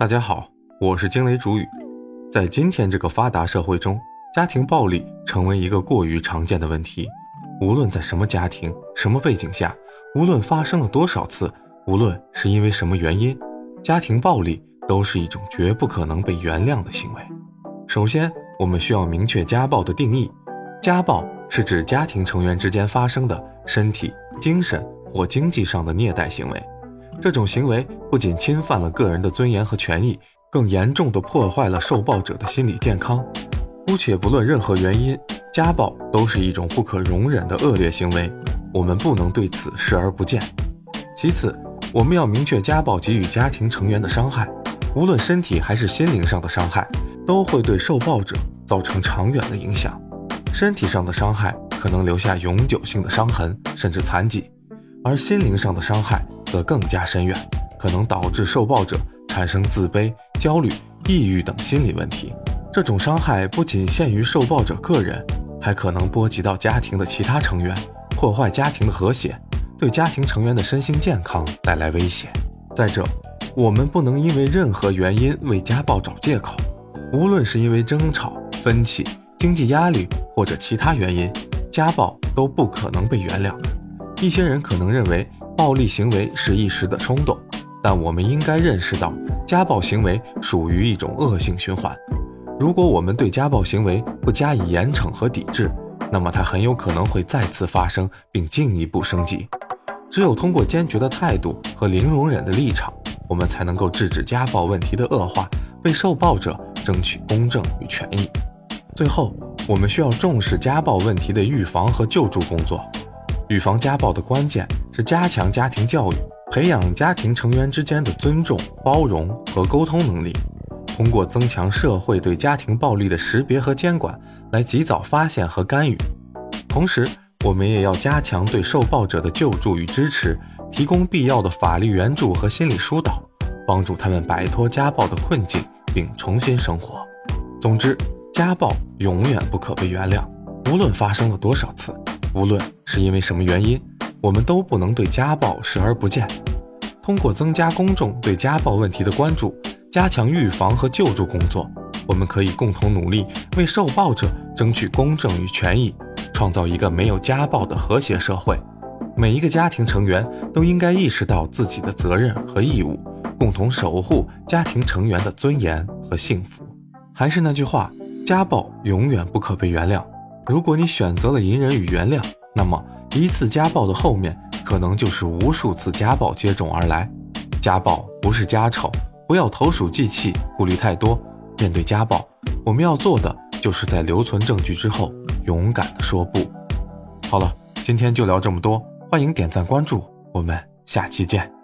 大家好，我是惊雷主语。在今天这个发达社会中，家庭暴力成为一个过于常见的问题。无论在什么家庭、什么背景下，无论发生了多少次，无论是因为什么原因，家庭暴力都是一种绝不可能被原谅的行为。首先，我们需要明确家暴的定义。家暴是指家庭成员之间发生的身体、精神或经济上的虐待行为。这种行为不仅侵犯了个人的尊严和权益，更严重地破坏了受暴者的心理健康。姑且不论任何原因，家暴都是一种不可容忍的恶劣行为，我们不能对此视而不见。其次，我们要明确家暴给予家庭成员的伤害，无论身体还是心灵上的伤害，都会对受暴者造成长远的影响。身体上的伤害可能留下永久性的伤痕，甚至残疾，而心灵上的伤害。则更加深远，可能导致受暴者产生自卑、焦虑、抑郁等心理问题。这种伤害不仅限于受暴者个人，还可能波及到家庭的其他成员，破坏家庭的和谐，对家庭成员的身心健康带来威胁。再者，我们不能因为任何原因为家暴找借口，无论是因为争吵、分歧、经济压力或者其他原因，家暴都不可能被原谅。一些人可能认为。暴力行为是一时的冲动，但我们应该认识到，家暴行为属于一种恶性循环。如果我们对家暴行为不加以严惩和抵制，那么它很有可能会再次发生，并进一步升级。只有通过坚决的态度和零容忍的立场，我们才能够制止家暴问题的恶化，为受暴者争取公正与权益。最后，我们需要重视家暴问题的预防和救助工作。预防家暴的关键是加强家庭教育，培养家庭成员之间的尊重、包容和沟通能力。通过增强社会对家庭暴力的识别和监管，来及早发现和干预。同时，我们也要加强对受暴者的救助与支持，提供必要的法律援助和心理疏导，帮助他们摆脱家暴的困境并重新生活。总之，家暴永远不可被原谅，无论发生了多少次。无论是因为什么原因，我们都不能对家暴视而不见。通过增加公众对家暴问题的关注，加强预防和救助工作，我们可以共同努力，为受暴者争取公正与权益，创造一个没有家暴的和谐社会。每一个家庭成员都应该意识到自己的责任和义务，共同守护家庭成员的尊严和幸福。还是那句话，家暴永远不可被原谅。如果你选择了隐忍与原谅，那么一次家暴的后面可能就是无数次家暴接踵而来。家暴不是家丑，不要投鼠忌器，顾虑太多。面对家暴，我们要做的就是在留存证据之后，勇敢的说不。好了，今天就聊这么多，欢迎点赞关注，我们下期见。